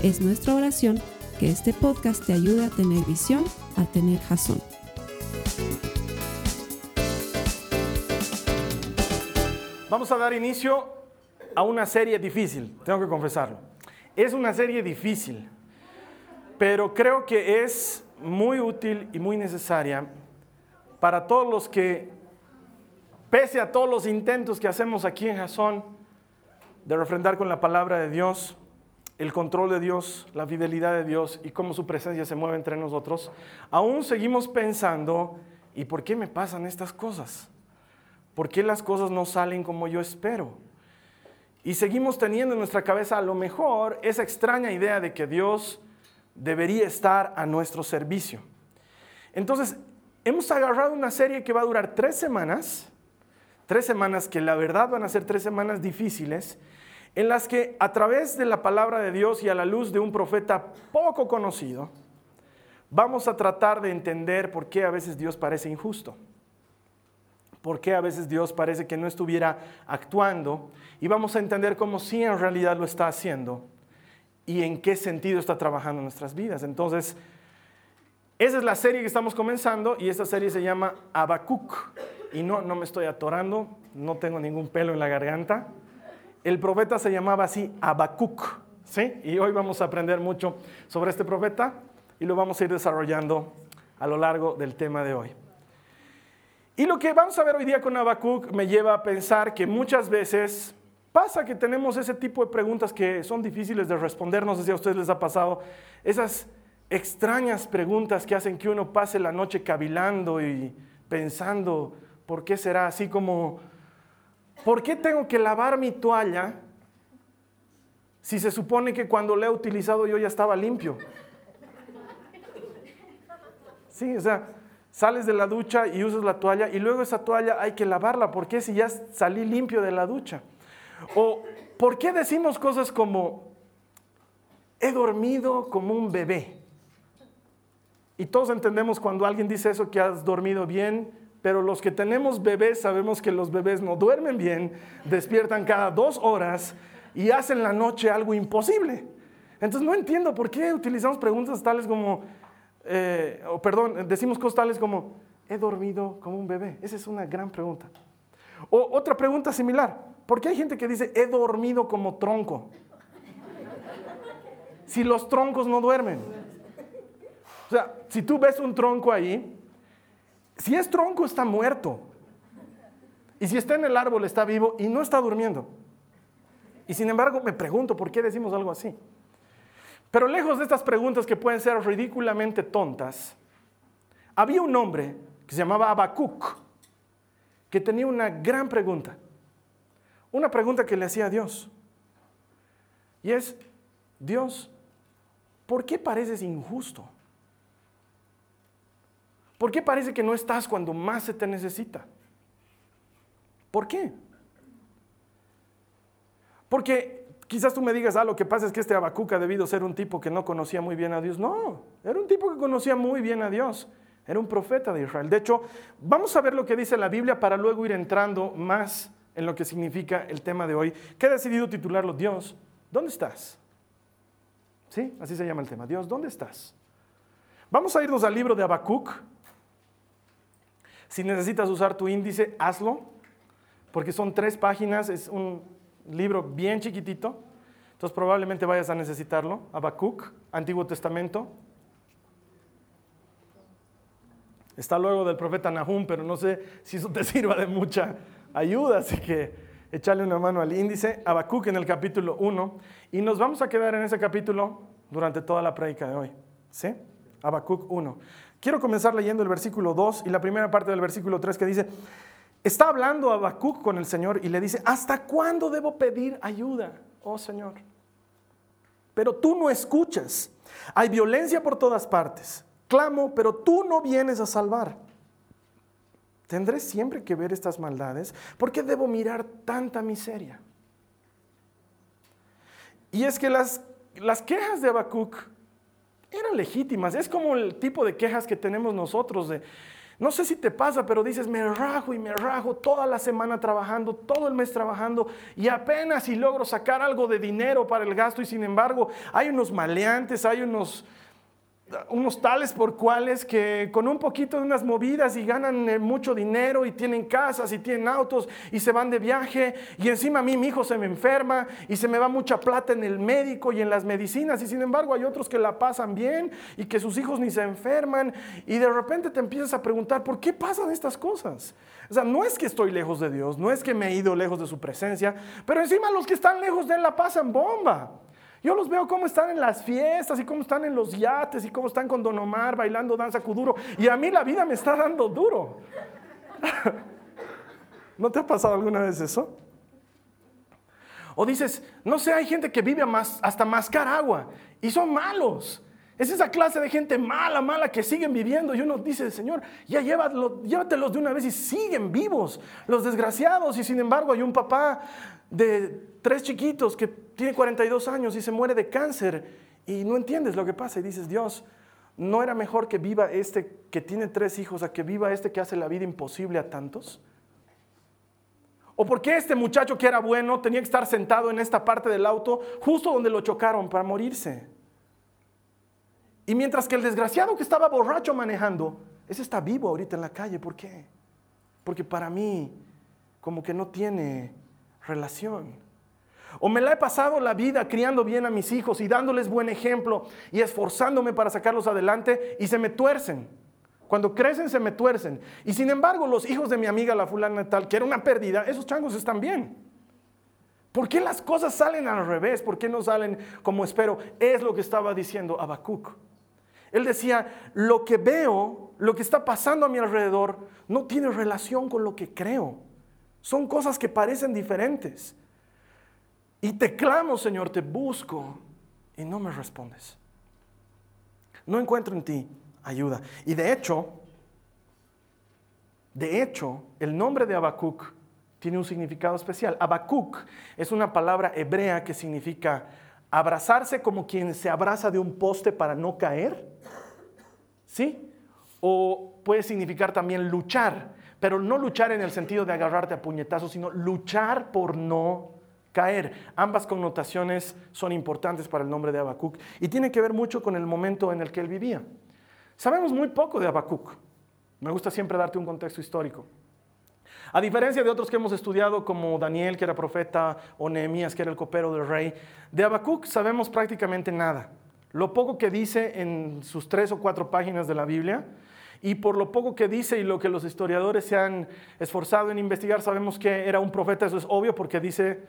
Es nuestra oración que este podcast te ayude a tener visión, a tener jazón. Vamos a dar inicio a una serie difícil, tengo que confesarlo. Es una serie difícil, pero creo que es muy útil y muy necesaria para todos los que, pese a todos los intentos que hacemos aquí en Jasón de refrendar con la palabra de Dios, el control de Dios, la fidelidad de Dios y cómo su presencia se mueve entre nosotros, aún seguimos pensando, ¿y por qué me pasan estas cosas? ¿Por qué las cosas no salen como yo espero? Y seguimos teniendo en nuestra cabeza a lo mejor esa extraña idea de que Dios debería estar a nuestro servicio. Entonces, hemos agarrado una serie que va a durar tres semanas, tres semanas que la verdad van a ser tres semanas difíciles, en las que a través de la palabra de Dios y a la luz de un profeta poco conocido, vamos a tratar de entender por qué a veces Dios parece injusto, por qué a veces Dios parece que no estuviera actuando y vamos a entender cómo sí en realidad lo está haciendo y en qué sentido está trabajando nuestras vidas. Entonces, esa es la serie que estamos comenzando y esta serie se llama Habacuc. Y no, no me estoy atorando, no tengo ningún pelo en la garganta. El profeta se llamaba así Habacuc, ¿sí? Y hoy vamos a aprender mucho sobre este profeta y lo vamos a ir desarrollando a lo largo del tema de hoy. Y lo que vamos a ver hoy día con Habacuc me lleva a pensar que muchas veces pasa que tenemos ese tipo de preguntas que son difíciles de responder, no sé si a ustedes les ha pasado, esas extrañas preguntas que hacen que uno pase la noche cavilando y pensando, ¿por qué será así como ¿por qué tengo que lavar mi toalla si se supone que cuando la he utilizado yo ya estaba limpio? Sí, o sea, sales de la ducha y usas la toalla y luego esa toalla hay que lavarla. ¿Por qué si ya salí limpio de la ducha? O ¿por qué decimos cosas como he dormido como un bebé? Y todos entendemos cuando alguien dice eso que has dormido bien, pero los que tenemos bebés sabemos que los bebés no duermen bien, despiertan cada dos horas y hacen la noche algo imposible. Entonces no entiendo por qué utilizamos preguntas tales como, eh, o perdón, decimos cosas tales como, he dormido como un bebé. Esa es una gran pregunta. O otra pregunta similar, ¿por qué hay gente que dice, he dormido como tronco? Si los troncos no duermen. O sea, si tú ves un tronco ahí, si es tronco está muerto. Y si está en el árbol está vivo y no está durmiendo. Y sin embargo me pregunto por qué decimos algo así. Pero lejos de estas preguntas que pueden ser ridículamente tontas, había un hombre que se llamaba Habacuc que tenía una gran pregunta. Una pregunta que le hacía a Dios. Y es, Dios, ¿por qué pareces injusto? ¿Por qué parece que no estás cuando más se te necesita? ¿Por qué? Porque quizás tú me digas, ah, lo que pasa es que este Abacuca ha debido ser un tipo que no conocía muy bien a Dios. No, era un tipo que conocía muy bien a Dios. Era un profeta de Israel. De hecho, vamos a ver lo que dice la Biblia para luego ir entrando más en lo que significa el tema de hoy, que he decidido titularlo Dios, ¿dónde estás? ¿Sí? Así se llama el tema. Dios, ¿dónde estás? Vamos a irnos al libro de Habacuc, si necesitas usar tu índice, hazlo, porque son tres páginas, es un libro bien chiquitito, entonces probablemente vayas a necesitarlo. Habacuc, Antiguo Testamento. Está luego del profeta Nahum, pero no sé si eso te sirva de mucha ayuda, así que échale una mano al índice. Habacuc en el capítulo 1, y nos vamos a quedar en ese capítulo durante toda la prédica de hoy. ¿Sí? Habacuc 1. Quiero comenzar leyendo el versículo 2 y la primera parte del versículo 3 que dice, está hablando Habacuc con el Señor y le dice, ¿hasta cuándo debo pedir ayuda, oh Señor? pero tú no escuchas. Hay violencia por todas partes. Clamo, pero tú no vienes a salvar. ¿Tendré siempre que ver estas maldades? ¿Por qué debo mirar tanta miseria? Y es que las, las quejas de Habacuc eran legítimas. Es como el tipo de quejas que tenemos nosotros de, no sé si te pasa, pero dices, me rajo y me rajo toda la semana trabajando, todo el mes trabajando y apenas si logro sacar algo de dinero para el gasto y sin embargo hay unos maleantes, hay unos unos tales por cuales que con un poquito de unas movidas y ganan eh, mucho dinero y tienen casas y tienen autos y se van de viaje y encima a mí mi hijo se me enferma y se me va mucha plata en el médico y en las medicinas y sin embargo hay otros que la pasan bien y que sus hijos ni se enferman y de repente te empiezas a preguntar ¿por qué pasan estas cosas? O sea, no es que estoy lejos de Dios, no es que me he ido lejos de su presencia, pero encima los que están lejos de Él la pasan bomba. Yo los veo cómo están en las fiestas y cómo están en los yates y cómo están con Don Omar bailando danza kuduro. Y a mí la vida me está dando duro. ¿No te ha pasado alguna vez eso? O dices, no sé, hay gente que vive más, hasta mascar agua y son malos. Es esa clase de gente mala, mala que siguen viviendo. Y uno dice, Señor, ya llévatelos de una vez y siguen vivos, los desgraciados. Y sin embargo hay un papá de tres chiquitos que tiene 42 años y se muere de cáncer y no entiendes lo que pasa y dices, Dios, ¿no era mejor que viva este que tiene tres hijos a que viva este que hace la vida imposible a tantos? ¿O por qué este muchacho que era bueno tenía que estar sentado en esta parte del auto justo donde lo chocaron para morirse? Y mientras que el desgraciado que estaba borracho manejando, ese está vivo ahorita en la calle. ¿Por qué? Porque para mí como que no tiene relación. O me la he pasado la vida criando bien a mis hijos y dándoles buen ejemplo y esforzándome para sacarlos adelante y se me tuercen. Cuando crecen se me tuercen. Y sin embargo, los hijos de mi amiga la fulana tal, que era una pérdida, esos changos están bien. ¿Por qué las cosas salen al revés? ¿Por qué no salen como espero? Es lo que estaba diciendo Habacuc. Él decía, lo que veo, lo que está pasando a mi alrededor, no tiene relación con lo que creo. Son cosas que parecen diferentes. Y te clamo, Señor, te busco y no me respondes. No encuentro en ti ayuda. Y de hecho, de hecho, el nombre de Habacuc tiene un significado especial. Habacuc es una palabra hebrea que significa abrazarse como quien se abraza de un poste para no caer. ¿Sí? O puede significar también luchar, pero no luchar en el sentido de agarrarte a puñetazos, sino luchar por no caer. Ambas connotaciones son importantes para el nombre de Habacuc y tiene que ver mucho con el momento en el que él vivía. Sabemos muy poco de Habacuc. Me gusta siempre darte un contexto histórico. A diferencia de otros que hemos estudiado, como Daniel, que era profeta, o Nehemías, que era el copero del rey, de Habacuc sabemos prácticamente nada. Lo poco que dice en sus tres o cuatro páginas de la Biblia, y por lo poco que dice y lo que los historiadores se han esforzado en investigar, sabemos que era un profeta, eso es obvio porque dice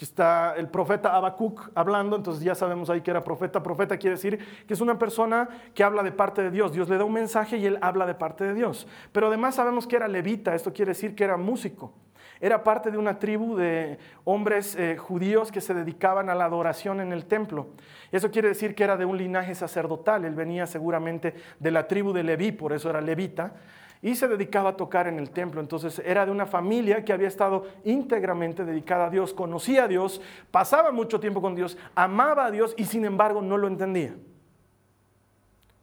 que está el profeta Habacuc hablando, entonces ya sabemos ahí que era profeta. Profeta quiere decir que es una persona que habla de parte de Dios. Dios le da un mensaje y él habla de parte de Dios. Pero además sabemos que era levita, esto quiere decir que era músico. Era parte de una tribu de hombres eh, judíos que se dedicaban a la adoración en el templo. Eso quiere decir que era de un linaje sacerdotal. Él venía seguramente de la tribu de Leví, por eso era levita y se dedicaba a tocar en el templo. Entonces era de una familia que había estado íntegramente dedicada a Dios, conocía a Dios, pasaba mucho tiempo con Dios, amaba a Dios y sin embargo no lo entendía.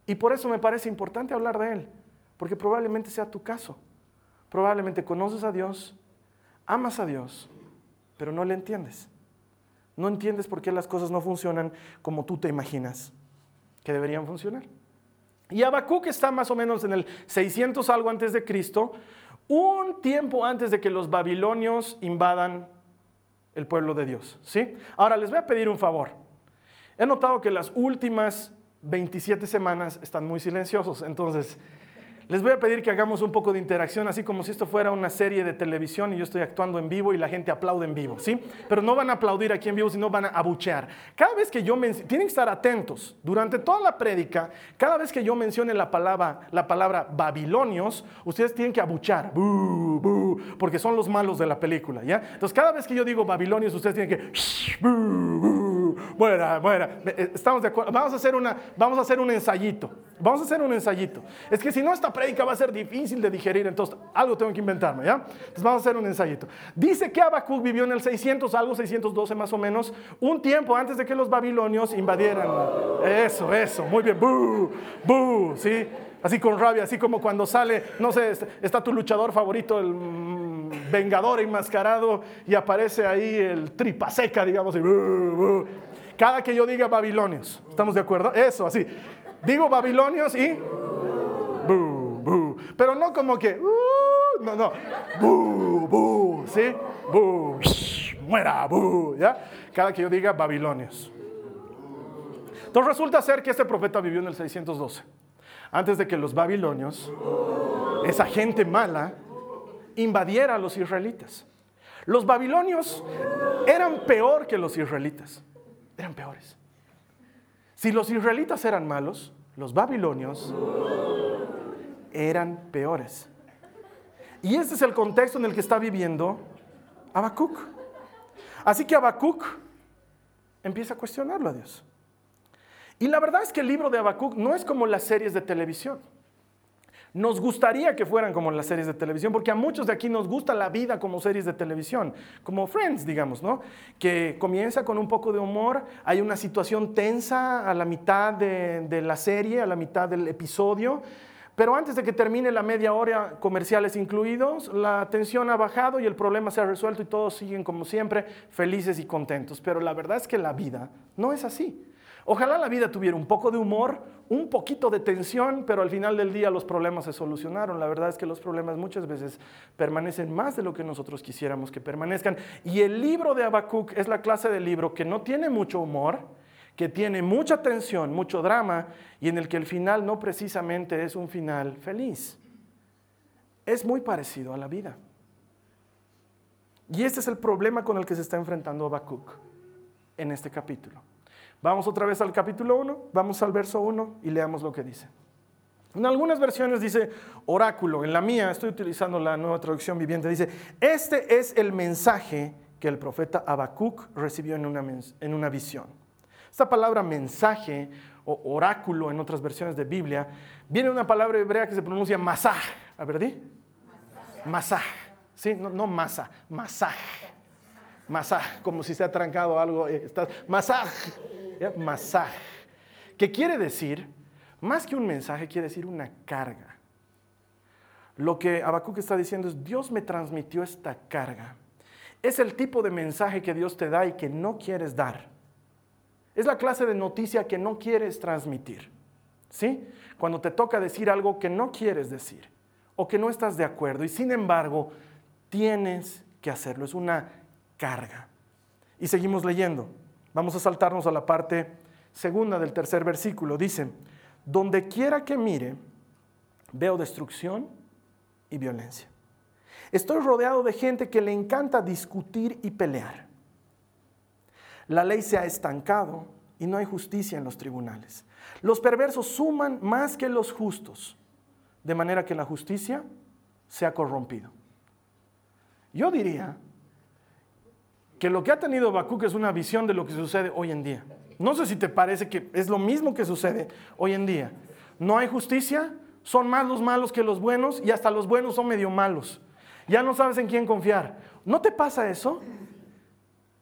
Y por eso me parece importante hablar de él, porque probablemente sea tu caso. Probablemente conoces a Dios, amas a Dios, pero no le entiendes. No entiendes por qué las cosas no funcionan como tú te imaginas que deberían funcionar. Y Habacuc está más o menos en el 600 algo antes de Cristo, un tiempo antes de que los babilonios invadan el pueblo de Dios. ¿sí? Ahora les voy a pedir un favor. He notado que las últimas 27 semanas están muy silenciosos, entonces les voy a pedir que hagamos un poco de interacción, así como si esto fuera una serie de televisión y yo estoy actuando en vivo y la gente aplaude en vivo, ¿sí? Pero no van a aplaudir aquí en vivo, sino van a abuchear. Cada vez que yo tienen que estar atentos. Durante toda la prédica, cada vez que yo mencione la palabra, la palabra babilonios, ustedes tienen que abuchar, porque son los malos de la película, ¿ya? Entonces, cada vez que yo digo babilonios, ustedes tienen que, muera, muera. Eh, estamos de acuerdo. Vamos a hacer una, vamos a hacer un ensayito. Vamos a hacer un ensayito. Es que si no esta prédica va a ser difícil de digerir, entonces algo tengo que inventarme, ¿ya? Entonces vamos a hacer un ensayito. Dice que Habacuc vivió en el 600, algo 612 más o menos, un tiempo antes de que los babilonios invadieran. Eso, eso, muy bien. ¡Bú! ¡Bú! ¿Sí? Así con rabia, así como cuando sale, no sé, está tu luchador favorito, el mm, vengador enmascarado, y aparece ahí el tripa seca, digamos, y cada que yo diga babilonios, ¿estamos de acuerdo? Eso, así. Digo babilonios y... Pero no como que... Uh, no, no. ¿sí? muera, ¿ya? Cada que yo diga babilonios. Entonces resulta ser que este profeta vivió en el 612 antes de que los babilonios, esa gente mala, invadiera a los israelitas. Los babilonios eran peor que los israelitas, eran peores. Si los israelitas eran malos, los babilonios eran peores. Y este es el contexto en el que está viviendo Habacuc. Así que Habacuc empieza a cuestionarlo a Dios. Y la verdad es que el libro de Habacuc no es como las series de televisión. Nos gustaría que fueran como las series de televisión, porque a muchos de aquí nos gusta la vida como series de televisión, como Friends, digamos, ¿no? Que comienza con un poco de humor, hay una situación tensa a la mitad de, de la serie, a la mitad del episodio, pero antes de que termine la media hora, comerciales incluidos, la tensión ha bajado y el problema se ha resuelto y todos siguen como siempre felices y contentos. Pero la verdad es que la vida no es así. Ojalá la vida tuviera un poco de humor, un poquito de tensión, pero al final del día los problemas se solucionaron. La verdad es que los problemas muchas veces permanecen más de lo que nosotros quisiéramos que permanezcan. Y el libro de Habacuc es la clase de libro que no tiene mucho humor, que tiene mucha tensión, mucho drama, y en el que el final no precisamente es un final feliz. Es muy parecido a la vida. Y este es el problema con el que se está enfrentando Habacuc en este capítulo. Vamos otra vez al capítulo 1, vamos al verso 1 y leamos lo que dice. En algunas versiones dice oráculo, en la mía estoy utilizando la nueva traducción viviente, dice, este es el mensaje que el profeta Habacuc recibió en una, en una visión. Esta palabra mensaje o oráculo en otras versiones de Biblia viene de una palabra hebrea que se pronuncia masaj. A ver. Masaj. Sí, no, no masa, masaj. Masaj, como si se ha trancado algo. Eh, masaj masaj, que quiere decir, más que un mensaje, quiere decir una carga. Lo que Habacuc está diciendo es, Dios me transmitió esta carga. Es el tipo de mensaje que Dios te da y que no quieres dar. Es la clase de noticia que no quieres transmitir. ¿Sí? Cuando te toca decir algo que no quieres decir o que no estás de acuerdo y sin embargo tienes que hacerlo. Es una carga. Y seguimos leyendo. Vamos a saltarnos a la parte segunda del tercer versículo. Dice, donde quiera que mire, veo destrucción y violencia. Estoy rodeado de gente que le encanta discutir y pelear. La ley se ha estancado y no hay justicia en los tribunales. Los perversos suman más que los justos, de manera que la justicia se ha corrompido. Yo diría que lo que ha tenido Habacuc es una visión de lo que sucede hoy en día. No sé si te parece que es lo mismo que sucede hoy en día. No hay justicia, son más los malos que los buenos y hasta los buenos son medio malos. Ya no sabes en quién confiar. ¿No te pasa eso?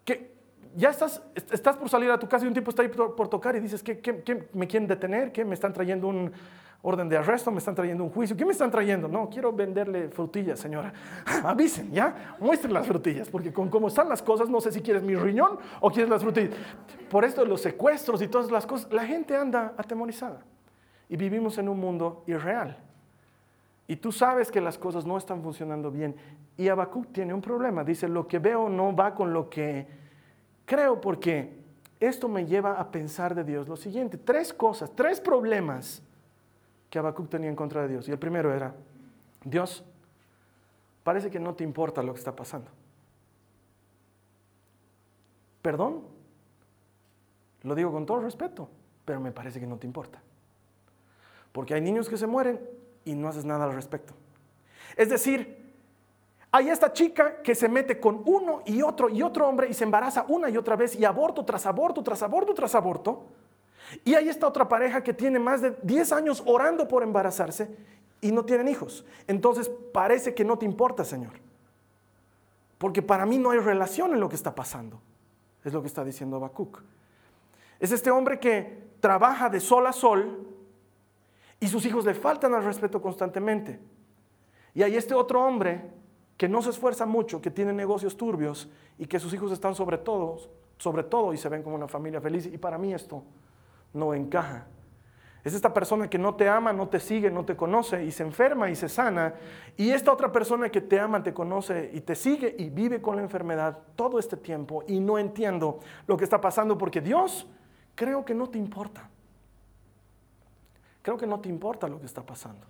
Que ya estás, estás por salir a tu casa y un tipo está ahí por, tocar y dices, ¿qué, qué me quieren detener? ¿Qué me están trayendo un, orden de arresto, me están trayendo un juicio. ¿Qué me están trayendo? No, quiero venderle frutillas, señora. Avisen, ¿ya? Muestren las frutillas, porque con cómo están las cosas, no sé si quieres mi riñón o quieres las frutillas. Por esto de los secuestros y todas las cosas, la gente anda atemorizada. Y vivimos en un mundo irreal. Y tú sabes que las cosas no están funcionando bien. Y Habacuc tiene un problema. Dice, lo que veo no va con lo que creo, porque esto me lleva a pensar de Dios lo siguiente. Tres cosas, tres problemas que Habacuc tenía en contra de Dios. Y el primero era, Dios, parece que no te importa lo que está pasando. Perdón, lo digo con todo respeto, pero me parece que no te importa. Porque hay niños que se mueren y no haces nada al respecto. Es decir, Hay esta chica que se mete con uno y otro y otro hombre y se embaraza una y otra vez y aborto tras aborto, tras aborto, tras aborto. Y hay esta otra pareja que tiene más de 10 años orando por embarazarse y no tienen hijos. Entonces parece que no te importa, Señor. Porque para mí no hay relación en lo que está pasando. Es lo que está diciendo Habacuc. Es este hombre que trabaja de sol a sol y sus hijos le faltan al respeto constantemente. Y hay este otro hombre que no se esfuerza mucho, que tiene negocios turbios y que sus hijos están sobre todo, sobre todo y se ven como una familia feliz. Y para mí esto no encaja. Es esta persona que no te ama, no te sigue, no te conoce y se enferma y se sana. Y esta otra persona que te ama, te conoce y te sigue y vive con la enfermedad todo este tiempo y no entiendo lo que está pasando porque Dios creo que no te importa. Creo que no te importa lo que está pasando.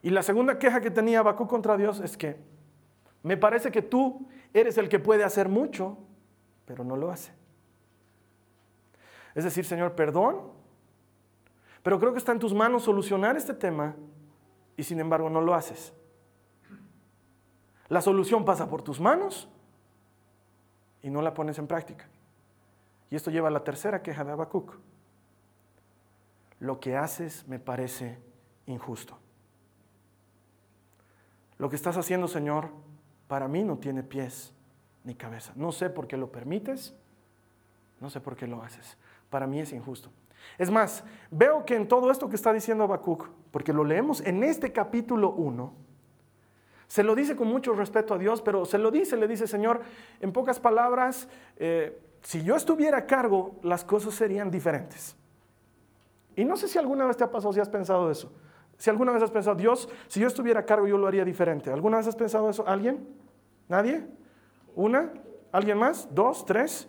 Y la segunda queja que tenía Bakú contra Dios es que me parece que tú eres el que puede hacer mucho, pero no lo hace. Es decir, Señor, perdón, pero creo que está en tus manos solucionar este tema y sin embargo no lo haces. La solución pasa por tus manos y no la pones en práctica. Y esto lleva a la tercera queja de Habacuc. Lo que haces me parece injusto. Lo que estás haciendo, Señor, para mí no tiene pies ni cabeza. No sé por qué lo permites, no sé por qué lo haces. Para mí es injusto. Es más, veo que en todo esto que está diciendo Habacuc, porque lo leemos en este capítulo 1, se lo dice con mucho respeto a Dios, pero se lo dice, le dice, Señor, en pocas palabras, eh, si yo estuviera a cargo, las cosas serían diferentes. Y no sé si alguna vez te ha pasado, si has pensado eso. Si alguna vez has pensado, Dios, si yo estuviera a cargo, yo lo haría diferente. ¿Alguna vez has pensado eso? ¿Alguien? ¿Nadie? ¿Una? ¿Alguien más? ¿Dos? ¿Tres?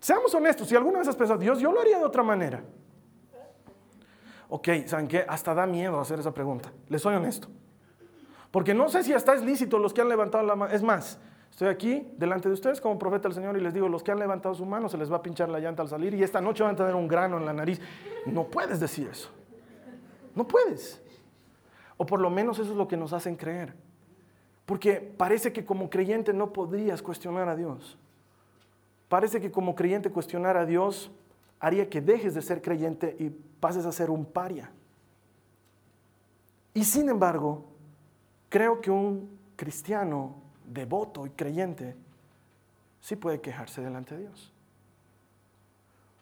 Seamos honestos, si alguna vez has pensado, Dios, yo lo haría de otra manera. Ok, ¿saben qué? Hasta da miedo hacer esa pregunta. Les soy honesto. Porque no sé si hasta es lícito los que han levantado la mano. Es más, estoy aquí delante de ustedes como profeta del Señor y les digo, los que han levantado su mano se les va a pinchar la llanta al salir y esta noche van a tener un grano en la nariz. No puedes decir eso. No puedes. O por lo menos eso es lo que nos hacen creer. Porque parece que como creyente no podrías cuestionar a Dios. Parece que como creyente cuestionar a Dios haría que dejes de ser creyente y pases a ser un paria. Y sin embargo, creo que un cristiano devoto y creyente sí puede quejarse delante de Dios.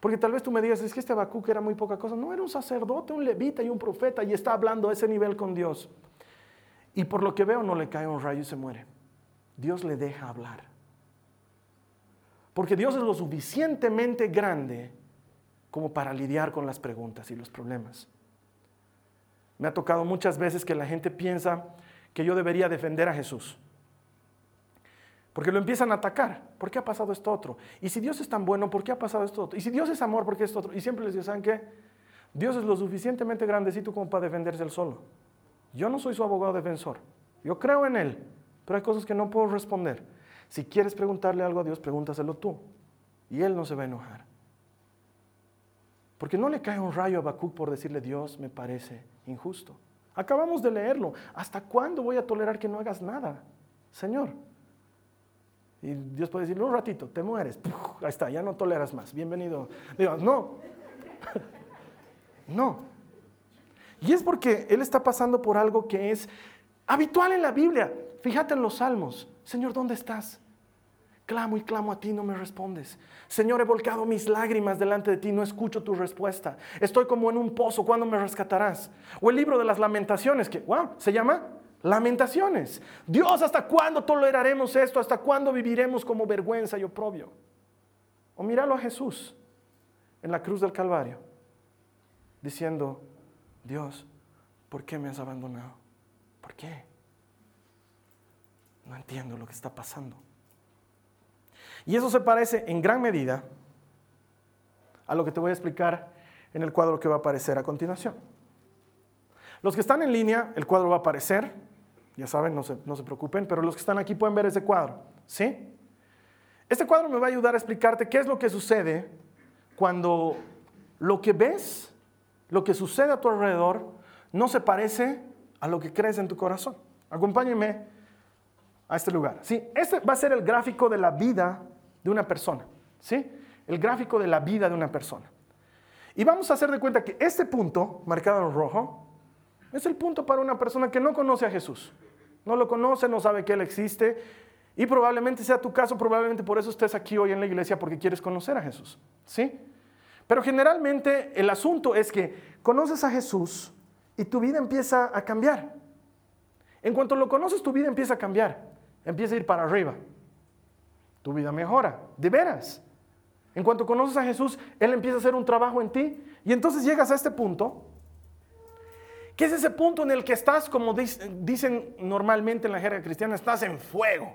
Porque tal vez tú me digas, es que este Habacuc era muy poca cosa. No, era un sacerdote, un levita y un profeta y está hablando a ese nivel con Dios. Y por lo que veo no le cae un rayo y se muere. Dios le deja hablar. Porque Dios es lo suficientemente grande como para lidiar con las preguntas y los problemas. Me ha tocado muchas veces que la gente piensa que yo debería defender a Jesús. Porque lo empiezan a atacar. ¿Por qué ha pasado esto otro? Y si Dios es tan bueno, ¿por qué ha pasado esto otro? Y si Dios es amor, ¿por qué esto otro? Y siempre les digo, ¿saben qué? Dios es lo suficientemente grandecito como para defenderse él solo. Yo no soy su abogado defensor. Yo creo en él, pero hay cosas que no puedo responder. Si quieres preguntarle algo a Dios, pregúntaselo tú. Y Él no se va a enojar. Porque no le cae un rayo a Habacuc por decirle, Dios me parece injusto. Acabamos de leerlo. ¿Hasta cuándo voy a tolerar que no hagas nada, Señor? Y Dios puede decirle, un ratito, te mueres. ahí está, ya no toleras más. Bienvenido. No. no. Y es porque Él está pasando por algo que es habitual en la Biblia. Fíjate en los salmos. Señor, ¿dónde estás? Clamo y clamo a ti, no me respondes. Señor, he volcado mis lágrimas delante de ti, no escucho tu respuesta. Estoy como en un pozo, ¿cuándo me rescatarás? O el libro de las lamentaciones, que, wow, se llama Lamentaciones. Dios, ¿hasta cuándo toleraremos esto? ¿Hasta cuándo viviremos como vergüenza y oprobio? O míralo a Jesús en la cruz del Calvario, diciendo, Dios, ¿por qué me has abandonado? ¿Por qué? No entiendo lo que está pasando. Y eso se parece en gran medida a lo que te voy a explicar en el cuadro que va a aparecer a continuación. Los que están en línea, el cuadro va a aparecer, ya saben, no se, no se preocupen, pero los que están aquí pueden ver ese cuadro, ¿sí? Este cuadro me va a ayudar a explicarte qué es lo que sucede cuando lo que ves, lo que sucede a tu alrededor, no se parece a lo que crees en tu corazón. Acompáñenme a este lugar. ¿sí? Este va a ser el gráfico de la vida de una persona. ¿sí? El gráfico de la vida de una persona. Y vamos a hacer de cuenta que este punto, marcado en rojo, es el punto para una persona que no conoce a Jesús. No lo conoce, no sabe que Él existe. Y probablemente sea tu caso, probablemente por eso estés aquí hoy en la iglesia, porque quieres conocer a Jesús. ¿Sí? Pero generalmente el asunto es que conoces a Jesús y tu vida empieza a cambiar. En cuanto lo conoces, tu vida empieza a cambiar, empieza a ir para arriba. Tu vida mejora, de veras. En cuanto conoces a Jesús, Él empieza a hacer un trabajo en ti y entonces llegas a este punto, que es ese punto en el que estás, como dicen normalmente en la jerga cristiana, estás en fuego.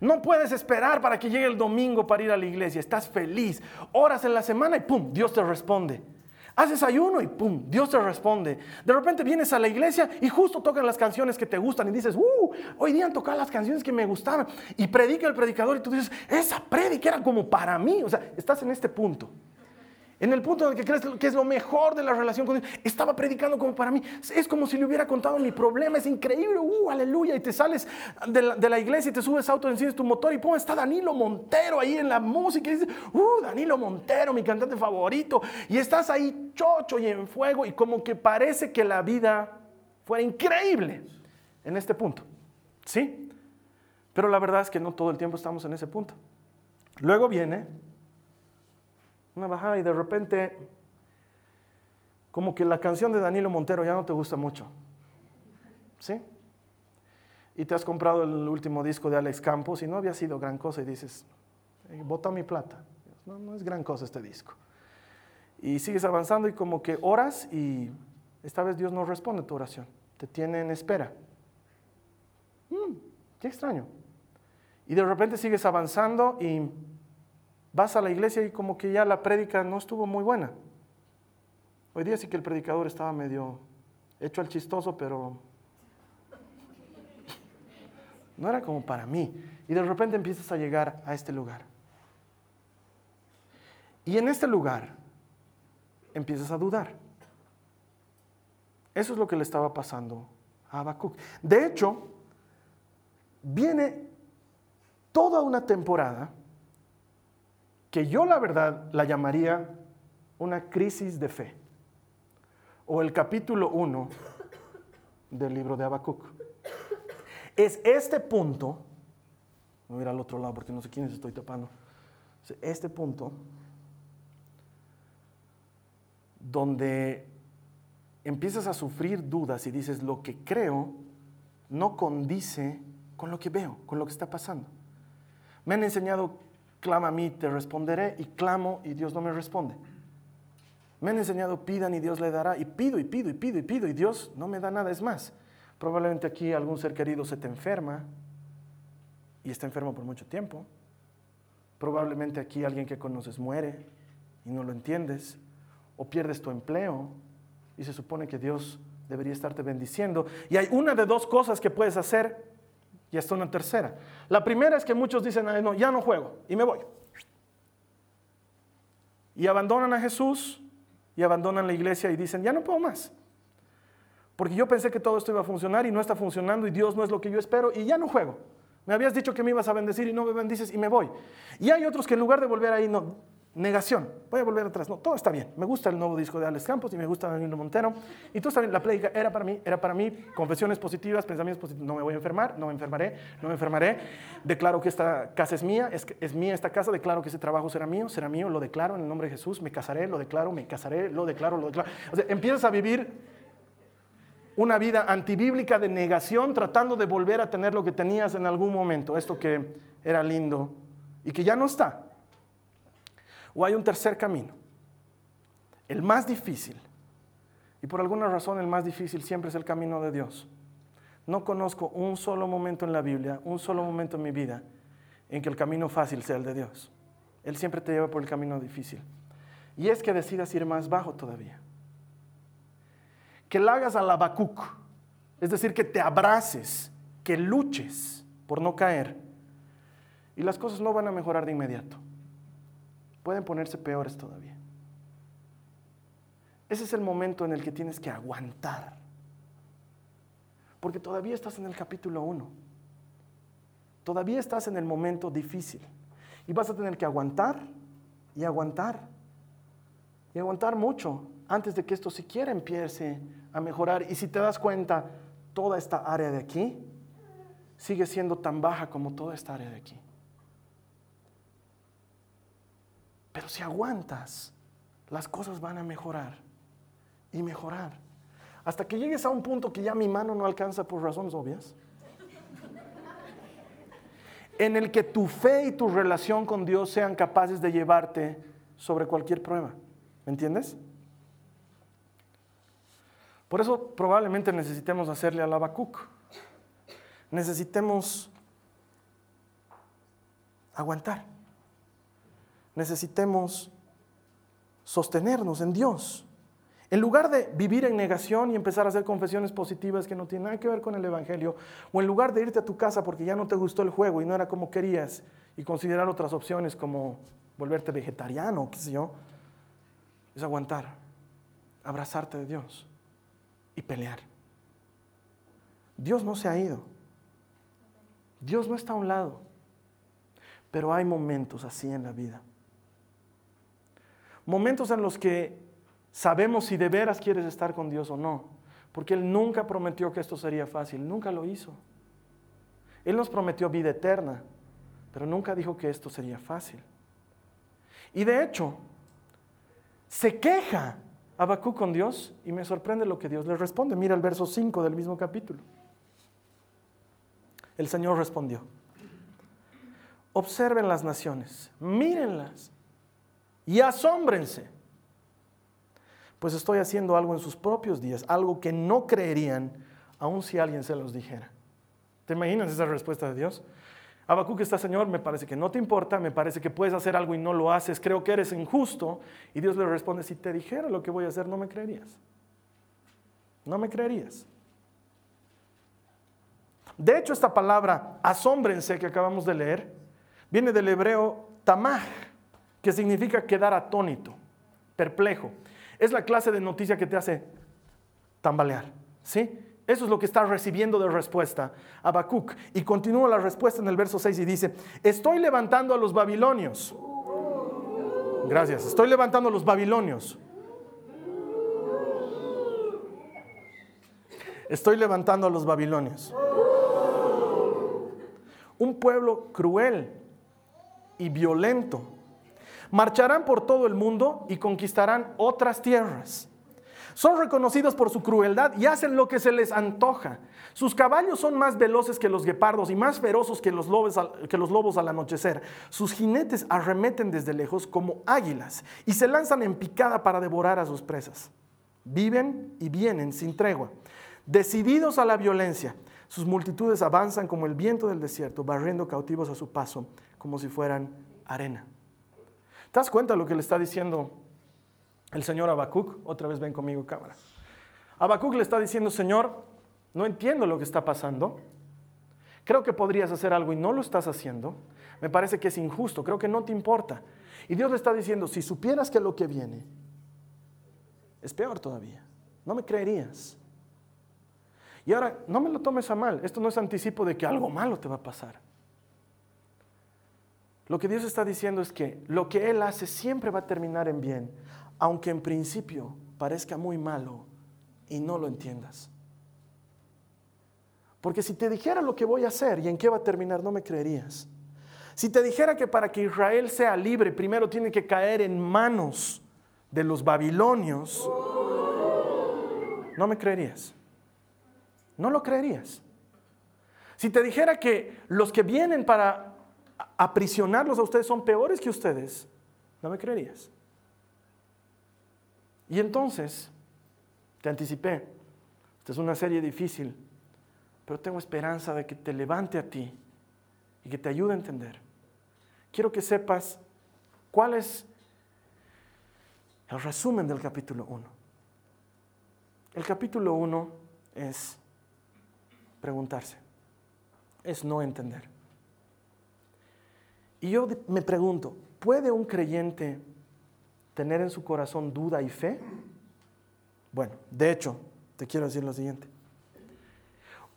No puedes esperar para que llegue el domingo para ir a la iglesia, estás feliz. Horas en la semana y ¡pum! Dios te responde. Haces ayuno y pum, Dios te responde. De repente vienes a la iglesia y justo tocan las canciones que te gustan y dices, uh, hoy día han tocado las canciones que me gustaban. Y predica el predicador y tú dices, esa predica era como para mí. O sea, estás en este punto en el punto en el que crees que es lo mejor de la relación con Dios, estaba predicando como para mí. Es como si le hubiera contado mi problema, es increíble, uh, aleluya, y te sales de la, iglesia y te subes auto, enciendes tu motor y pum, está Danilo Montero ahí en la música y dices, uh, Danilo Montero, mi cantante favorito, y estás ahí chocho y en fuego y como que parece que la vida fuera increíble en este punto, ¿sí? Pero la verdad es que no todo el tiempo estamos en ese punto. Luego viene una bajada y de repente como que la canción de Danilo Montero ya no te gusta mucho. ¿Sí? Y te has comprado el último disco de Alex Campos y no había sido gran cosa y dices, bota mi plata. No, no es gran cosa este disco. Y sigues avanzando y como que oras y esta vez Dios no responde tu oración. Te tiene en espera. Mm, qué extraño. Y de repente sigues avanzando y vas a la iglesia y como que ya la prédica no estuvo muy buena. Hoy día sí que el predicador estaba medio hecho al chistoso, pero no era como para mí. Y de repente empiezas a llegar a este lugar. Y en este lugar empiezas a dudar. Eso es lo que le estaba pasando a Habacuc. De hecho, viene toda una temporada que yo la verdad la llamaría una crisis de fe, o el capítulo 1 del libro de Habacuc. Es este punto, voy a ir al otro lado porque no sé quiénes estoy tapando, este punto donde empiezas a sufrir dudas y dices, lo que creo no condice con lo que veo, con lo que está pasando. Me han enseñado clama a mí, te responderé, y clamo y Dios no me responde. Me han enseñado, pidan y Dios le dará, y pido y pido y pido y pido, y Dios no me da nada. Es más, probablemente aquí algún ser querido se te enferma y está enfermo por mucho tiempo. Probablemente aquí alguien que conoces muere y no lo entiendes, o pierdes tu empleo y se supone que Dios debería estarte bendiciendo. Y hay una de dos cosas que puedes hacer y esta una tercera. La primera es que muchos dicen, no, ya no juego y me voy. Y abandonan a Jesús y abandonan la iglesia y dicen, ya no puedo más. Porque yo pensé que todo esto iba a funcionar y no está funcionando y Dios no es lo que yo espero y ya no juego. Me habías dicho que me ibas a bendecir y no me bendices y me voy. Y hay otros que en lugar de volver ahí, no, Negación. Voy a volver atrás. No, todo está bien. Me gusta el nuevo disco de Alex Campos y me gusta Danilo Montero. Y tú sabes, la plática era para mí, era para mí. Confesiones positivas, pensamientos positivos. No me voy a enfermar, no me enfermaré, no me enfermaré. Declaro que esta casa es mía, es, es mía esta casa. Declaro que ese trabajo será mío, será mío. Lo declaro en el nombre de Jesús. Me casaré, lo declaro, me casaré, lo declaro, lo declaro. O sea, empiezas a vivir una vida antibíblica de negación, tratando de volver a tener lo que tenías en algún momento. Esto que era lindo y que ya no está. O hay un tercer camino, el más difícil. Y por alguna razón el más difícil siempre es el camino de Dios. No conozco un solo momento en la Biblia, un solo momento en mi vida en que el camino fácil sea el de Dios. Él siempre te lleva por el camino difícil. Y es que decidas ir más bajo todavía. Que la hagas a la Habacuc, es decir, que te abraces, que luches por no caer. Y las cosas no van a mejorar de inmediato pueden ponerse peores todavía. Ese es el momento en el que tienes que aguantar. Porque todavía estás en el capítulo 1. Todavía estás en el momento difícil. Y vas a tener que aguantar y aguantar. Y aguantar mucho antes de que esto siquiera empiece a mejorar. Y si te das cuenta, toda esta área de aquí sigue siendo tan baja como toda esta área de aquí. Pero si aguantas, las cosas van a mejorar y mejorar. Hasta que llegues a un punto que ya mi mano no alcanza por razones obvias. En el que tu fe y tu relación con Dios sean capaces de llevarte sobre cualquier prueba. ¿Me entiendes? Por eso probablemente necesitemos hacerle al Habacuc. Necesitemos aguantar. Necesitemos sostenernos en Dios. En lugar de vivir en negación y empezar a hacer confesiones positivas que no tienen nada que ver con el Evangelio, o en lugar de irte a tu casa porque ya no te gustó el juego y no era como querías, y considerar otras opciones como volverte vegetariano, qué sé yo, es aguantar, abrazarte de Dios y pelear. Dios no se ha ido. Dios no está a un lado. Pero hay momentos así en la vida. Momentos en los que sabemos si de veras quieres estar con Dios o no. Porque Él nunca prometió que esto sería fácil, nunca lo hizo. Él nos prometió vida eterna, pero nunca dijo que esto sería fácil. Y de hecho, se queja Abacú con Dios y me sorprende lo que Dios le responde. Mira el verso 5 del mismo capítulo. El Señor respondió, observen las naciones, mírenlas y asómbrense pues estoy haciendo algo en sus propios días, algo que no creerían aun si alguien se los dijera. ¿Te imaginas esa respuesta de Dios? Habacuc está, Señor, me parece que no te importa, me parece que puedes hacer algo y no lo haces, creo que eres injusto. Y Dios le responde, si te dijera lo que voy a hacer, no me creerías. No me creerías. De hecho, esta palabra, asómbrense, que acabamos de leer, viene del hebreo tamaj, que significa quedar atónito, perplejo es la clase de noticia que te hace tambalear. ¿Sí? Eso es lo que está recibiendo de respuesta Habacuc. Y continúa la respuesta en el verso 6 y dice, estoy levantando a los babilonios. Gracias, estoy levantando a los babilonios. Estoy levantando a los babilonios. Un pueblo cruel y violento marcharán por todo el mundo y conquistarán otras tierras. Son reconocidos por su crueldad y hacen lo que se les antoja. Sus caballos son más veloces que los guepardos y más feroces que los, lobos al, que los lobos al anochecer. Sus jinetes arremeten desde lejos como águilas y se lanzan en picada para devorar a sus presas. Viven y vienen sin tregua, decididos a la violencia. Sus multitudes avanzan como el viento del desierto, barriendo cautivos a su paso como si fueran arena. ¿Te das cuenta de lo que le está diciendo el señor Habacuc? Otra vez ven conmigo, cámara. Habacuc le está diciendo, Señor, no entiendo lo que está pasando. Creo que podrías hacer algo y no lo estás haciendo. Me parece que es injusto, creo que no te importa. Y Dios le está diciendo, si supieras que lo que viene es peor todavía, no me creerías. Y ahora, no me lo tomes a mal, esto no es anticipo de que algo malo te va a pasar. Lo que Dios está diciendo es que lo que Él hace siempre va a terminar en bien, aunque en principio parezca muy malo y no lo entiendas. Porque si te dijera lo que voy a hacer y en qué va a terminar, no me creerías. Si te dijera que para que Israel sea libre, primero tiene que caer en manos de los babilonios, no me creerías. No lo creerías. Si te dijera que los que vienen para aprisionarlos a ustedes son peores que ustedes, no me creerías. Y entonces, te anticipé, esta es una serie difícil, pero tengo esperanza de que te levante a ti y que te ayude a entender. Quiero que sepas cuál es el resumen del capítulo 1. El capítulo 1 es preguntarse, es no entender. Y yo me pregunto, ¿puede un creyente tener en su corazón duda y fe? Bueno, de hecho, te quiero decir lo siguiente.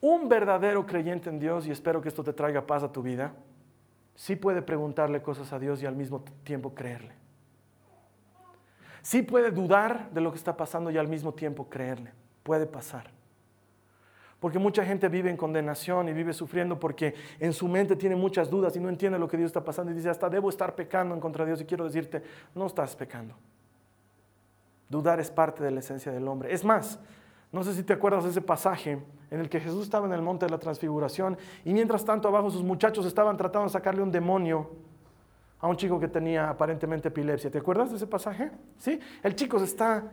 Un verdadero creyente en Dios, y espero que esto te traiga paz a tu vida, sí puede preguntarle cosas a Dios y al mismo tiempo creerle. Sí puede dudar de lo que está pasando y al mismo tiempo creerle. Puede pasar. Porque mucha gente vive en condenación y vive sufriendo porque en su mente tiene muchas dudas y no entiende lo que Dios está pasando y dice, hasta debo estar pecando en contra de Dios. Y quiero decirte, no estás pecando. Dudar es parte de la esencia del hombre. Es más, no sé si te acuerdas de ese pasaje en el que Jesús estaba en el monte de la transfiguración y mientras tanto abajo sus muchachos estaban tratando de sacarle un demonio a un chico que tenía aparentemente epilepsia. ¿Te acuerdas de ese pasaje? Sí, el chico se está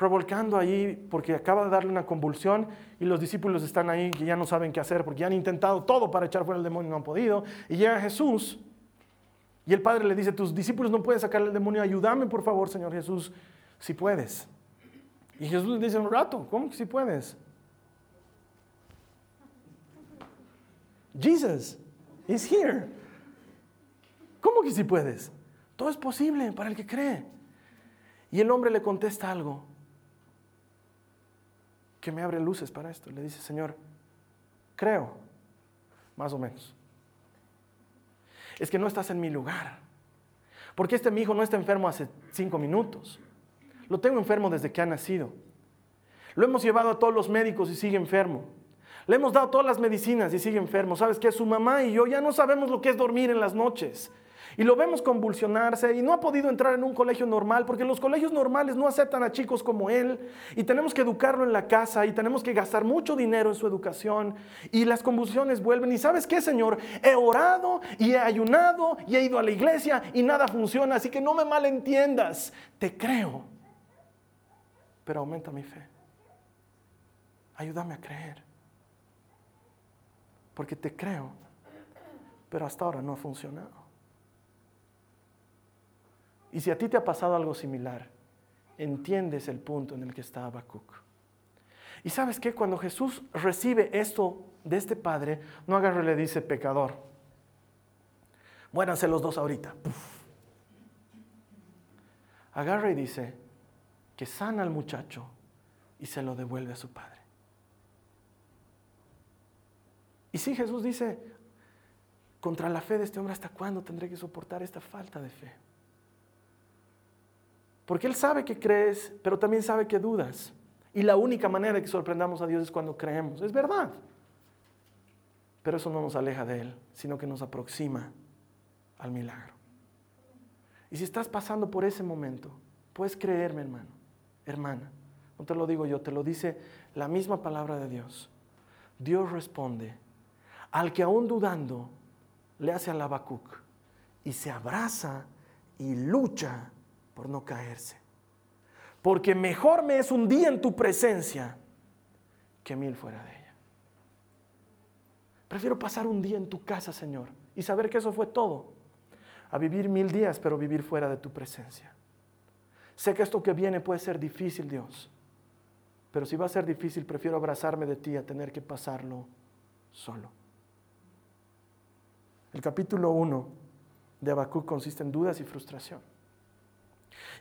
revolcando ahí porque acaba de darle una convulsión y los discípulos están ahí que ya no saben qué hacer porque ya han intentado todo para echar fuera el demonio y no han podido. Y llega Jesús y el padre le dice, tus discípulos no pueden sacarle el demonio, ayúdame por favor, Señor Jesús, si puedes. Y Jesús le dice un rato, ¿cómo que si puedes? Jesus is here. ¿Cómo que si puedes? Todo es posible para el que cree. Y el hombre le contesta algo que me abre luces para esto. Le dice, Señor, creo, más o menos. Es que no estás en mi lugar. Porque este mi hijo no está enfermo hace cinco minutos. Lo tengo enfermo desde que ha nacido. Lo hemos llevado a todos los médicos y sigue enfermo. Le hemos dado todas las medicinas y sigue enfermo. ¿Sabes qué? Su mamá y yo ya no sabemos lo que es dormir en las noches. Y lo vemos convulsionarse y no ha podido entrar en un colegio normal porque los colegios normales no aceptan a chicos como él y tenemos que educarlo en la casa y tenemos que gastar mucho dinero en su educación y las convulsiones vuelven. Y sabes qué, Señor, he orado y he ayunado y he ido a la iglesia y nada funciona, así que no me malentiendas, te creo pero aumenta mi fe. Ayúdame a creer. Porque te creo, pero hasta ahora no ha funcionado. Y si a ti te ha pasado algo similar, entiendes el punto en el que está Habacuc. Y sabes que cuando Jesús recibe esto de este padre, no agarra y le dice pecador. Muéranse los dos ahorita. Agarra y dice, que sana al muchacho y se lo devuelve a su padre. Y si Jesús dice, contra la fe de este hombre, ¿hasta cuándo tendré que soportar esta falta de fe? Porque Él sabe que crees, pero también sabe que dudas. Y la única manera de que sorprendamos a Dios es cuando creemos. Es verdad. Pero eso no nos aleja de Él, sino que nos aproxima al milagro. Y si estás pasando por ese momento, puedes creerme, hermano hermana. No te lo digo yo, te lo dice la misma palabra de Dios. Dios responde al que aún dudando le hace al Habacuc y se abraza y lucha por no caerse. Porque mejor me es un día en tu presencia que mil fuera de ella. Prefiero pasar un día en tu casa, Señor, y saber que eso fue todo, a vivir mil días, pero vivir fuera de tu presencia. Sé que esto que viene puede ser difícil, Dios. Pero si va a ser difícil, prefiero abrazarme de ti a tener que pasarlo solo. El capítulo 1 de Habacuc consiste en dudas y frustración.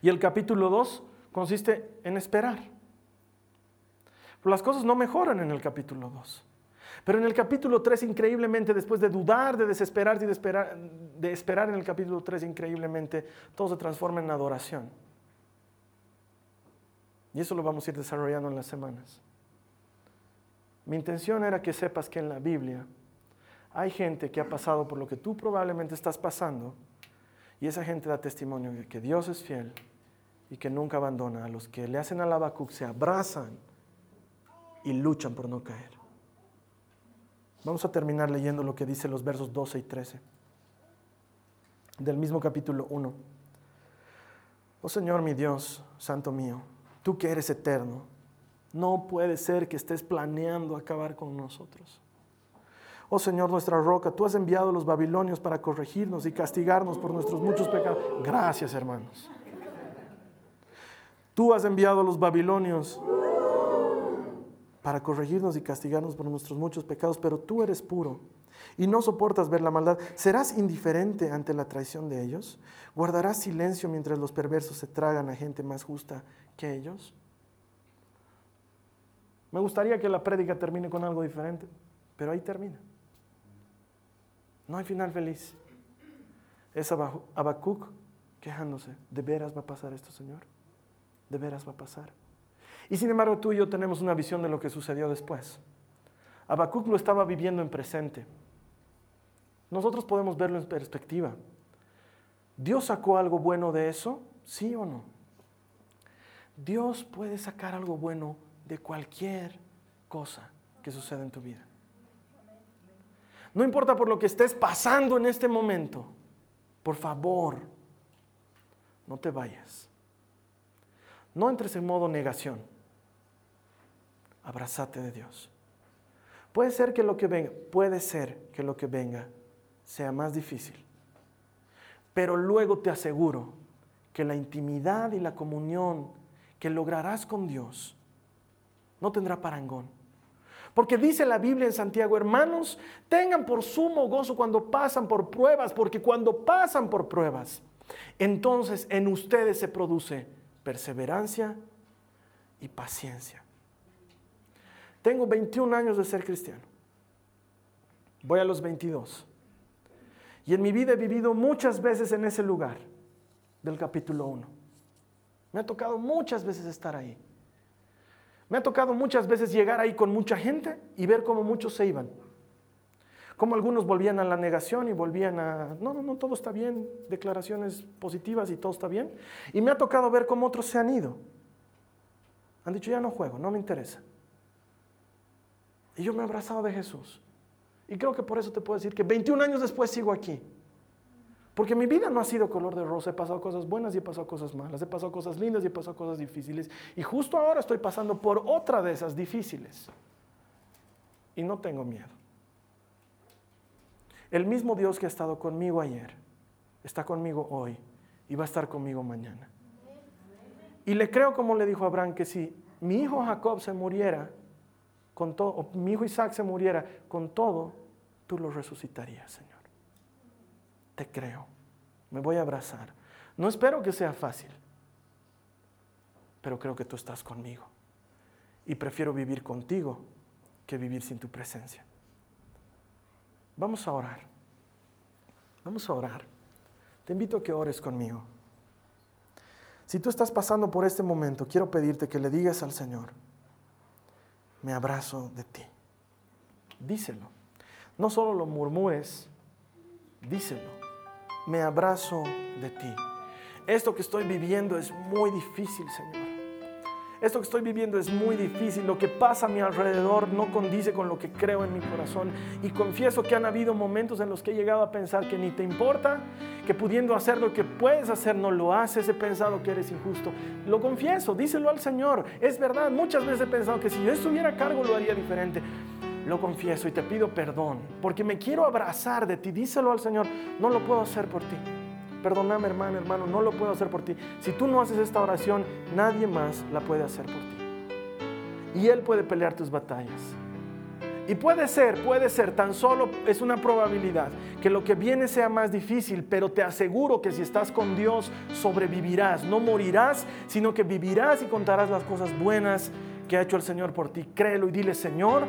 Y el capítulo 2 consiste en esperar. Las cosas no mejoran en el capítulo 2. Pero en el capítulo 3, increíblemente, después de dudar, de desesperarse y de esperar, de esperar en el capítulo 3, increíblemente, todo se transforma en adoración. Y eso lo vamos a ir desarrollando en las semanas. Mi intención era que sepas que en la Biblia hay gente que ha pasado por lo que tú probablemente estás pasando y esa gente da testimonio de que Dios es fiel y que nunca abandona. A los que le hacen al Habacuc se abrazan y luchan por no caer. Vamos a terminar leyendo lo que dice los versos 12 y 13 del mismo capítulo 1. Oh Señor mi Dios, Santo mío tú que eres eterno, no puede ser que estés planeando acabar con nosotros. Oh Señor, nuestra roca, tú has enviado a los babilonios para corregirnos y castigarnos por nuestros muchos pecados. Gracias, hermanos. Tú has enviado a los babilonios para corregirnos y castigarnos por nuestros muchos pecados, pero tú eres puro y no soportas ver la maldad. ¿Serás indiferente ante la traición de ellos? ¿Guardarás silencio mientras los perversos se tragan a gente más justa que ellos? Me gustaría que la prédica termine con algo diferente, pero ahí termina. No hay final feliz. Es Habacuc quejándose. ¿De veras va a pasar esto, Señor? ¿De veras va a pasar? Y sin embargo tú y yo tenemos una visión de lo que sucedió después. Habacuc lo estaba viviendo en presente. Nosotros podemos verlo en perspectiva. ¿Dios sacó algo bueno de eso? ¿Sí o no? Dios puede sacar algo bueno de cualquier cosa que suceda en tu vida. No importa por lo que estés pasando en este momento, por favor, no te vayas. No entres en modo negación. Abrázate de Dios. Puede ser que lo que venga, puede ser que lo que venga sea más difícil. Pero luego te aseguro que la intimidad y la comunión que lograrás con Dios no tendrá parangón. Porque dice la Biblia en Santiago, hermanos, tengan por sumo gozo cuando pasan por pruebas, porque cuando pasan por pruebas, entonces en ustedes se produce perseverancia y paciencia. Tengo 21 años de ser cristiano. Voy a los 22. Y en mi vida he vivido muchas veces en ese lugar del capítulo 1. Me ha tocado muchas veces estar ahí. Me ha tocado muchas veces llegar ahí con mucha gente y ver cómo muchos se iban. Cómo algunos volvían a la negación y volvían a, no, no, no, todo está bien, declaraciones positivas y todo está bien. Y me ha tocado ver cómo otros se han ido. Han dicho, ya no juego, no me interesa. Y yo me he abrazado de Jesús. Y creo que por eso te puedo decir que 21 años después sigo aquí. Porque mi vida no ha sido color de rosa, he pasado cosas buenas y he pasado cosas malas, he pasado cosas lindas y he pasado cosas difíciles. Y justo ahora estoy pasando por otra de esas difíciles. Y no tengo miedo. El mismo Dios que ha estado conmigo ayer, está conmigo hoy y va a estar conmigo mañana. Y le creo como le dijo Abraham que si mi hijo Jacob se muriera, con todo, o mi hijo Isaac se muriera, con todo, tú lo resucitarías, Señor te creo, me voy a abrazar. No espero que sea fácil, pero creo que tú estás conmigo. Y prefiero vivir contigo que vivir sin tu presencia. Vamos a orar. Vamos a orar. Te invito a que ores conmigo. Si tú estás pasando por este momento, quiero pedirte que le digas al Señor, me abrazo de ti. Díselo. No solo lo murmures, díselo me abrazo de ti. Esto que estoy viviendo es muy difícil, Señor. Esto que estoy viviendo es muy difícil. Lo que pasa a mi alrededor no condice con lo que creo en mi corazón. Y confieso que han habido momentos en los que he llegado a pensar que ni te importa, que pudiendo hacer lo que puedes hacer no lo haces. He pensado que eres injusto. Lo confieso, díselo al Señor. Es verdad, muchas veces he pensado que si yo estuviera a cargo lo haría diferente lo confieso y te pido perdón, porque me quiero abrazar de ti. Díselo al Señor, no lo puedo hacer por ti. Perdóname, hermano, hermano, no lo puedo hacer por ti. Si tú no haces esta oración, nadie más la puede hacer por ti. Y Él puede pelear tus batallas. Y puede ser, puede ser, tan solo es una probabilidad que lo que viene sea más difícil, pero te aseguro que si estás con Dios sobrevivirás, no morirás, sino que vivirás y contarás las cosas buenas que ha hecho el Señor por ti. Créelo y dile, Señor,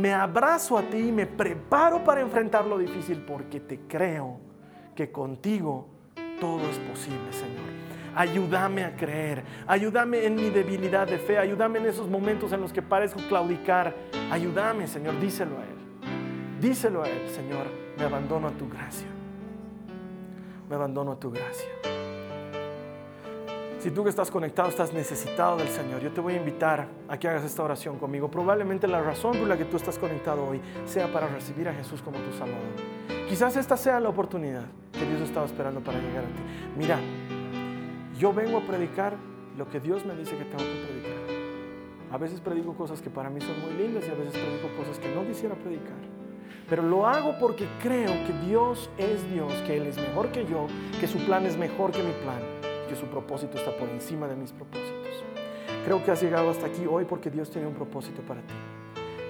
me abrazo a ti y me preparo para enfrentar lo difícil porque te creo que contigo todo es posible, Señor. Ayúdame a creer, ayúdame en mi debilidad de fe, ayúdame en esos momentos en los que parezco claudicar. Ayúdame, Señor, díselo a Él. Díselo a Él, Señor, me abandono a tu gracia. Me abandono a tu gracia. Si tú que estás conectado estás necesitado del Señor, yo te voy a invitar a que hagas esta oración conmigo. Probablemente la razón por la que tú estás conectado hoy sea para recibir a Jesús como tu Salvador. Quizás esta sea la oportunidad que Dios estaba esperando para llegar a ti. Mira, yo vengo a predicar lo que Dios me dice que tengo que predicar. A veces predico cosas que para mí son muy lindas y a veces predico cosas que no quisiera predicar. Pero lo hago porque creo que Dios es Dios, que Él es mejor que yo, que su plan es mejor que mi plan su propósito está por encima de mis propósitos. Creo que has llegado hasta aquí hoy porque Dios tiene un propósito para ti.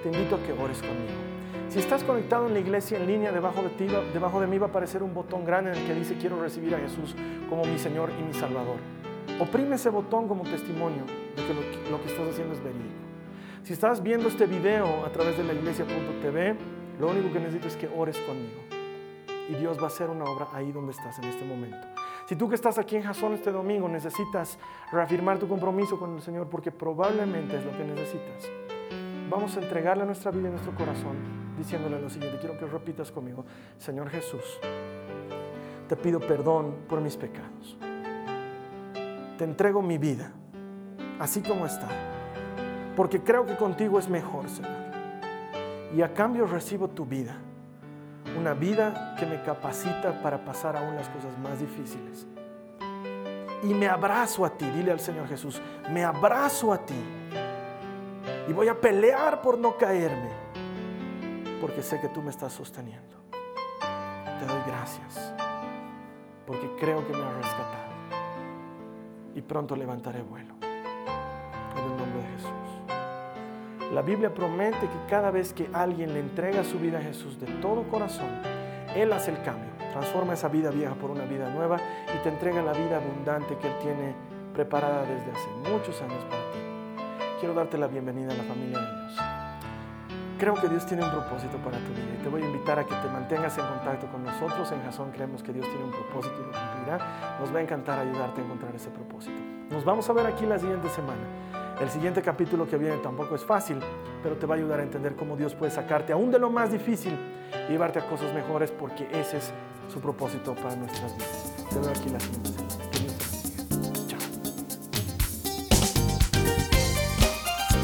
Te invito a que ores conmigo. Si estás conectado en la iglesia en línea, debajo de, ti, debajo de mí va a aparecer un botón grande en el que dice quiero recibir a Jesús como mi Señor y mi Salvador. Oprime ese botón como testimonio de que lo, lo que estás haciendo es verídico. Si estás viendo este video a través de la iglesia.tv, lo único que necesito es que ores conmigo. Y Dios va a hacer una obra ahí donde estás en este momento. Si tú que estás aquí en Jasón este domingo necesitas reafirmar tu compromiso con el Señor, porque probablemente es lo que necesitas, vamos a entregarle nuestra vida y nuestro corazón diciéndole lo siguiente. Quiero que repitas conmigo, Señor Jesús, te pido perdón por mis pecados. Te entrego mi vida, así como está, porque creo que contigo es mejor, Señor. Y a cambio recibo tu vida una vida que me capacita para pasar aún las cosas más difíciles. Y me abrazo a ti, dile al Señor Jesús, me abrazo a ti. Y voy a pelear por no caerme, porque sé que tú me estás sosteniendo. Te doy gracias, porque creo que me has rescatado. Y pronto levantaré vuelo. En el nombre de Jesús. La Biblia promete que cada vez que alguien le entrega su vida a Jesús de todo corazón, Él hace el cambio, transforma esa vida vieja por una vida nueva y te entrega la vida abundante que Él tiene preparada desde hace muchos años para ti. Quiero darte la bienvenida a la familia de Dios. Creo que Dios tiene un propósito para tu vida y te voy a invitar a que te mantengas en contacto con nosotros. En Jason creemos que Dios tiene un propósito y lo cumplirá. Nos va a encantar ayudarte a encontrar ese propósito. Nos vamos a ver aquí la siguiente semana. El siguiente capítulo que viene tampoco es fácil, pero te va a ayudar a entender cómo Dios puede sacarte aún de lo más difícil y llevarte a cosas mejores porque ese es su propósito para nuestras vidas. Te veo aquí la siguiente Chao.